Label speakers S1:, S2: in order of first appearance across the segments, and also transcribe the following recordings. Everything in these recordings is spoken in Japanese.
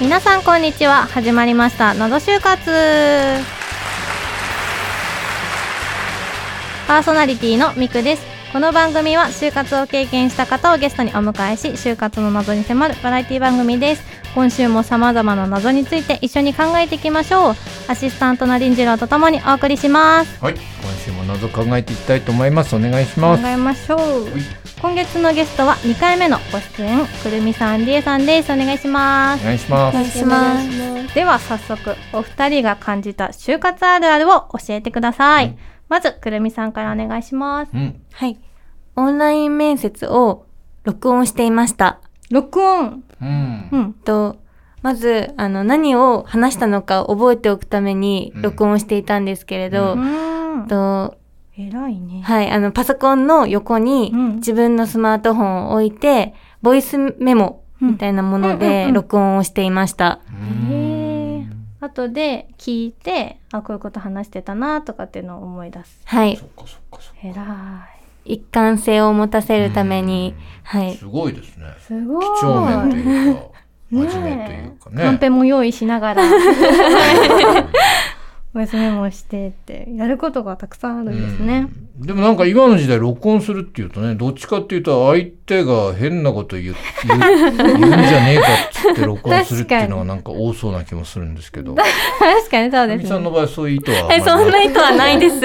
S1: 皆さんこんにちは。始まりました。謎就活パーソナリティのみくです。この番組は就活を経験した方をゲストにお迎えし就活の謎に迫るバラエティ番組です今週も様々な謎について一緒に考えていきましょうアシスタントの林次郎とともにお送りします
S2: はい、今週も謎考えていきたいと思います。お願いし
S1: 考
S2: ます。
S1: えましょう今月のゲストは2回目のご出演くるみさんりえさんですお願いします
S2: お願いします。
S1: お願いします。では早速お二人が感じた就活あるあるを教えてください。
S2: うん
S1: まずくるみさんからお願いします。
S2: うん、
S3: はい。オンライン面接を録音していました。
S1: 録音。
S2: うん
S1: う、ん。
S3: と、まず、あの、何を話したのか覚えておくために
S2: うん
S3: 録音していたんですけれど、
S2: う
S1: うん。
S3: と、
S1: 偉いね。
S3: はい、あの、パソコンの横に
S1: うん
S3: 自分のスマートフォンを置いて、ボイスメモみたいなもの
S1: うんうんうん
S3: で
S1: うん
S3: 録音をしていました。
S2: うん
S1: へえ。後で聞いて、あ、こういうこと話してたなとかっていうのを思い出す。
S3: はい
S2: そ。っかそっかそっ
S1: 偉
S3: 一貫性を持たせるために、は
S2: か。
S3: い。
S2: すごいですね。
S1: い。すごい。
S2: 几帳面というか、
S1: ね
S2: 真面目というかね。
S1: カンペも用意しながら。ボイスメモしてって、やることがたくさんあるんですね。
S2: うんでもなんか今の時代録音するっていうとねどっちかっていうと相手が変なこと言う言う 言うんじゃねえかっつって録音するっていうのがなんか多そうな気もするんですけど。
S1: 確かにそうですね。
S2: みさんの場合そういう意図はあま
S3: はい、
S2: り
S3: そんな意図はないです。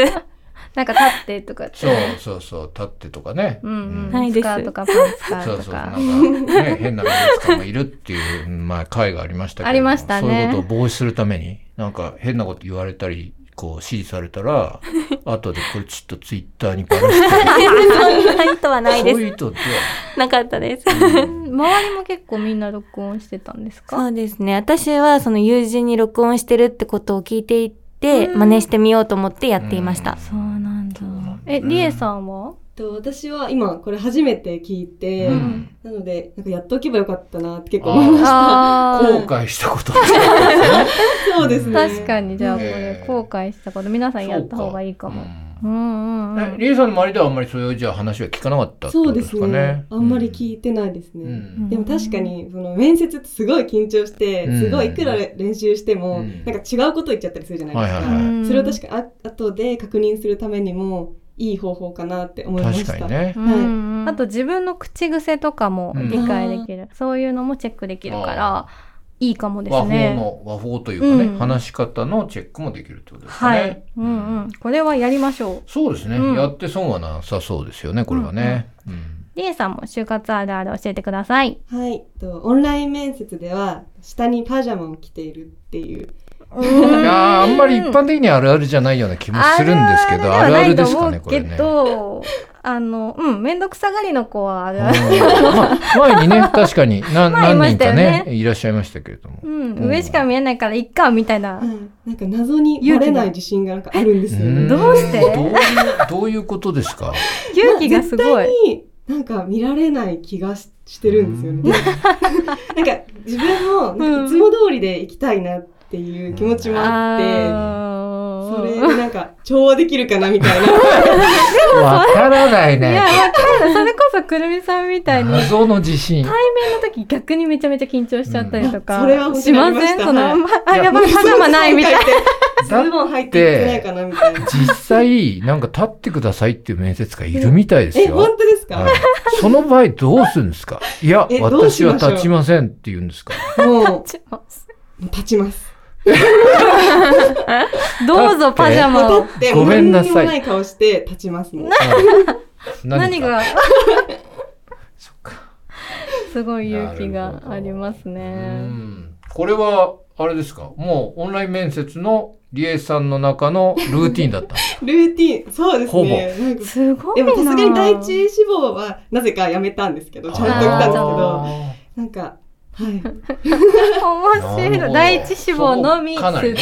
S1: なんか立ってとかって。
S2: そうそうそう立ってとかね。
S1: うんうん。
S3: ないです
S1: スカートかパンツか
S2: そうそう、
S1: とか。
S2: なんかね、変な美術家もいるっていう、まあ、会がありましたけど。
S1: ありましたね
S2: そういうことを防止するために、なんか変なこと言われたり、こう指示されたら、後でこれちょっとツイッターにばらして、
S3: そんな意図はないです。
S2: そういう意図で
S3: なかったです。
S1: 周りも結構みんな録音してたんですか
S3: そうですね。私はその友人に録音してるってことを聞いていて、
S1: うん
S3: 真似してみようと思ってやっていました。
S1: そうなんだ。え、りえさんは？
S4: と私は今これ初めて聞いて、
S2: うん
S4: なのでなんかやっておけばよかったなって結構思いました。
S1: あ
S2: 後悔したこと。
S4: そうですね。
S1: 確かに、じゃあこれ後悔したこと、皆さんやった方がいいかも。
S2: う
S1: うんうんうん。
S2: さんの周りではあんまりそういうじゃあ話は聞かなかったってこと
S4: そうで
S2: ですね
S4: ね。。あんまり聞いてないですね。
S2: うん
S4: でも確かにその面接ってすごい緊張して、
S2: うん
S4: すごいいくら練習しても、
S2: うん
S4: なんか違うこと言っちゃったりするじゃないですか。
S2: はいはいはい
S1: うん
S4: それを確かにあ後で確認するためにもいい方法かなって思いました。
S2: 確かにね。
S1: うんうんあと自分の口癖とかも理解できる、そういうのもチェックできるからいいかもです
S2: 和法
S1: ね。
S2: の、和法というかね、
S1: うん
S2: 話し方のチェックもできるってことですかね。
S1: はい、うんうん、これはやりましょう。
S2: そうですね、
S1: うん
S2: やって損はなさそうですよね、これはね。うん
S1: りえさんも就活あるある教えてください。
S4: はい。とオンライン面接では下にパジャマを着ているっていう。
S2: いやーあんまり一般的にあるあるじゃないような気もするんですけど、あるあるですかね、これね。
S1: あの、うん、めんどくさがりの子はある。
S2: 前にね、確かに何何人か
S1: ね
S2: ね、いらっしゃいましたけれども。
S1: うん、上しか見えないからいっか、みたいな。
S4: なんか謎にバレない自信がなんかあるんですよ
S2: うん。
S4: ね。
S1: どうして？
S2: どういう、どういうことですか？
S1: 勇気がすごい。
S4: になんか見られない気がししてるんですよね。なんか自分もいつも通りで行きたいなっていう気持ちもあって、
S1: あ
S4: それでなんか調和できるかなみたいな。
S2: わからない
S1: いや、
S2: ね。
S1: わかる。それこそくるみさんみたいに、
S2: 謎の自信。
S1: 対面の時逆にめちゃめちゃ緊張しちゃったりとか、
S4: うんそれは
S1: しません？その、
S4: はい
S1: ま あ、やばい、パジャマないみたいな。
S4: ズボン入っていってないかなみたいな。
S2: 実際、なんか立ってくださいっていう面接官いるみたいです
S4: え、
S2: よ。
S4: 本当ですか、
S2: はい、その場合どうするんですか？いや私は立ちませんって言うんですか？
S4: もう、立ちます。
S1: どうぞパジャマを。
S4: 立って、
S2: ごめんなさい
S4: 何にもない顔して立ちますもん。
S1: 何が、
S2: そっか。
S1: すごい勇気があります
S2: う
S1: ね。
S2: ん。これは、あれですか？もうオンライン面接のリエさんの中のルーティンだった
S4: ルーティン、そうですね。なんか
S1: すごいな
S4: でもさすがに第一志望はなぜかやめたんですけど、ちゃんと来たんですけど、
S2: あ
S4: なんか、はい。
S1: 面
S2: ー
S1: 白い。第一志望のみ、
S2: かなりね、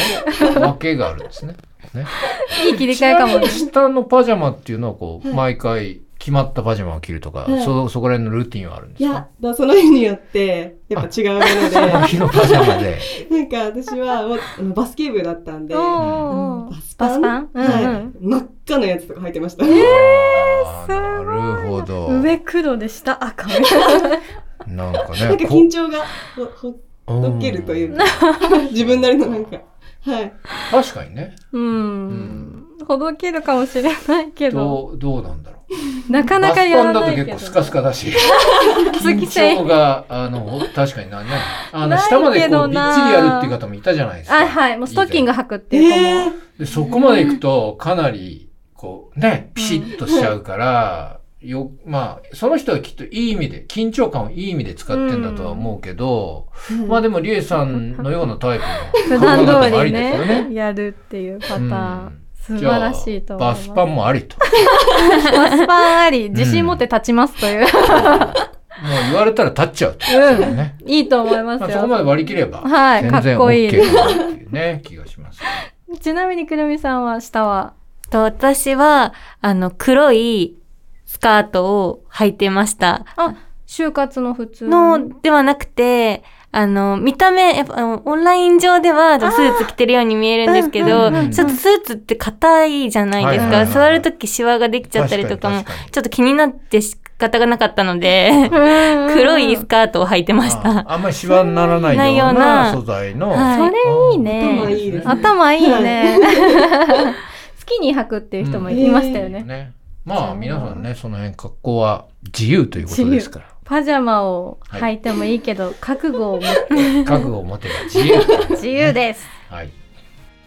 S2: 分けがあるんですね。ね
S1: いい切り替えかも
S2: 下のパジャマっていうのはこう、
S4: はい
S2: 毎回着決まったパジャマを着るとか、
S4: はい
S2: そそこら辺のルーティンはあるんですか？
S4: いや、だその日によって、やっぱ違うもの
S2: その日のパジャマで。
S4: で、なんか私はバスケ部だったんで、
S1: おーおー
S4: バスパン？
S1: バスパン？うんうん
S4: はい。真っ赤なやつとか履いてました。
S2: あーなるほど。
S1: 上黒で下赤み
S2: な んかね。
S4: なんか緊張がほほ
S2: こ
S4: どけるというか、自分なりのなんか、はい。
S2: 確かにね。
S1: うんほどけるかもしれないけど
S2: どう、どうなんだろう。
S1: なかなかやらないけど
S2: だと結構スカスカだし。緊張が、あの、確かになね。あの、
S1: ない
S2: 下までこう、びっちりやるっていう方もいたじゃないですか。
S1: あはいもうストッキング履くっていう子も、
S4: え
S2: で、そこまで行くと、かなり、こう、ね、ピシッとしちゃうから、よ、まあ、その人はきっといい意味で、緊張感をいい意味で使ってんだとは思うけど、
S4: ー
S2: まあでも、リエさんのようなタイプの
S1: 普段通
S2: 考え方もあ
S1: り
S2: りですよ
S1: ね。やるっていうパターン、
S2: うん。
S1: 素晴らしいと思います。
S2: バスパンもありと。も
S1: バスパンあり。自信持って立ちますという、
S2: う言われたら立っちゃうと。
S1: うん。
S2: ね。
S1: いいと思います
S2: まあ、
S1: よ、
S2: そこまで割り切れば、
S1: はい
S2: 全然
S1: かっこいい
S2: っていうね、気がします。
S1: ちなみにくるみさんは下は？
S3: と私は、あの、黒いスカートを履いてました。
S1: あ就活の普通
S3: の、ではなくて、あの、見た目、やっぱ、あのオンライン上ではスーツ着てるように見えるんですけど、ちょっとスーツって硬いじゃないですか。座るときシワができちゃったりとかもちょっと気になって仕方がなかったので、黒いスカートを履いてました。
S2: ああんまりシワにならない
S3: ような
S2: な素材の。
S3: はい。
S1: それいいね。
S4: 頭いいですね。
S1: 頭い。い ね好きに履くっていう人もいましたよね、
S2: ね。まあ皆さんね、その辺格好は自由ということですから。
S1: パジャマを履いてもいいけど、覚悟を持って
S2: 覚悟を持てば自由。
S1: 自由です
S2: はい。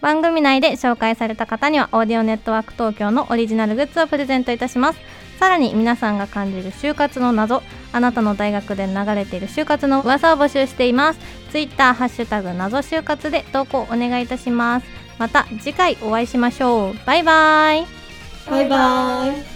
S1: 番組内で紹介された方にはオーディオネットワーク東京のオリジナルグッズをプレゼントいたしますさらに皆さんが感じる就活の謎あなたの大学で流れている就活の噂を募集していますツイッターハッシュタグ謎就活で投稿お願いいたしますまた次回お会いしましょうバイバイ
S4: バイバイ。